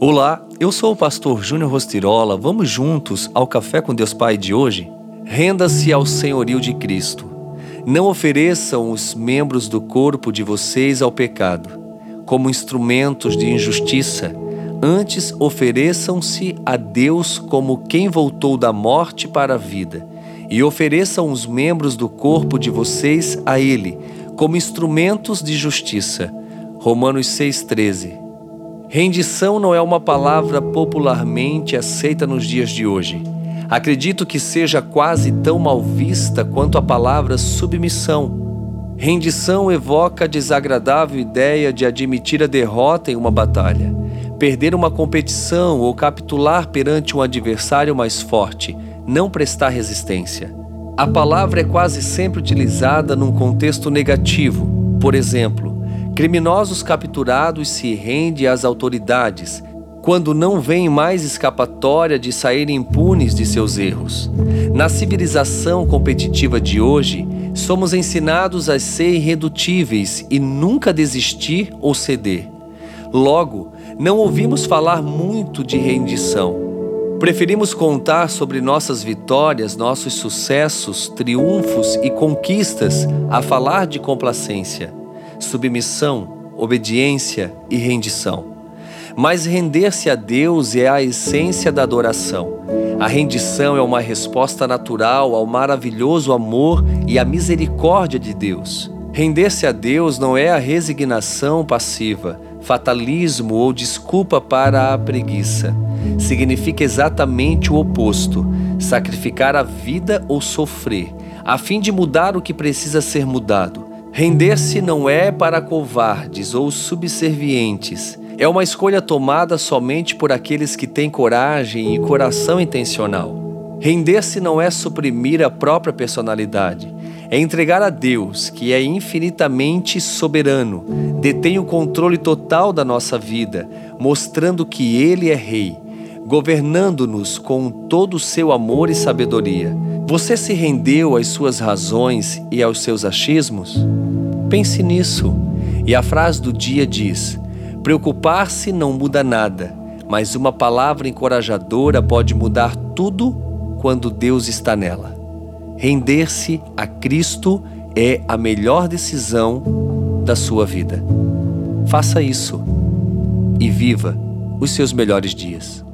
Olá, eu sou o pastor Júnior Rostirola. Vamos juntos ao Café com Deus Pai de hoje? Renda-se ao senhorio de Cristo. Não ofereçam os membros do corpo de vocês ao pecado, como instrumentos de injustiça. Antes, ofereçam-se a Deus como quem voltou da morte para a vida, e ofereçam os membros do corpo de vocês a Ele, como instrumentos de justiça. Romanos 6,13 Rendição não é uma palavra popularmente aceita nos dias de hoje. Acredito que seja quase tão mal vista quanto a palavra submissão. Rendição evoca a desagradável ideia de admitir a derrota em uma batalha, perder uma competição ou capitular perante um adversário mais forte, não prestar resistência. A palavra é quase sempre utilizada num contexto negativo. Por exemplo, Criminosos capturados se rendem às autoridades quando não vem mais escapatória de saírem impunes de seus erros. Na civilização competitiva de hoje, somos ensinados a ser irredutíveis e nunca desistir ou ceder. Logo, não ouvimos falar muito de rendição. Preferimos contar sobre nossas vitórias, nossos sucessos, triunfos e conquistas a falar de complacência submissão, obediência e rendição. Mas render-se a Deus é a essência da adoração. A rendição é uma resposta natural ao maravilhoso amor e à misericórdia de Deus. Render-se a Deus não é a resignação passiva, fatalismo ou desculpa para a preguiça. Significa exatamente o oposto: sacrificar a vida ou sofrer, a fim de mudar o que precisa ser mudado, Render-se não é para covardes ou subservientes. É uma escolha tomada somente por aqueles que têm coragem e coração intencional. Render-se não é suprimir a própria personalidade, é entregar a Deus, que é infinitamente soberano, detém o controle total da nossa vida, mostrando que Ele é Rei, governando-nos com todo o seu amor e sabedoria. Você se rendeu às suas razões e aos seus achismos? Pense nisso. E a frase do dia diz: Preocupar-se não muda nada, mas uma palavra encorajadora pode mudar tudo quando Deus está nela. Render-se a Cristo é a melhor decisão da sua vida. Faça isso e viva os seus melhores dias.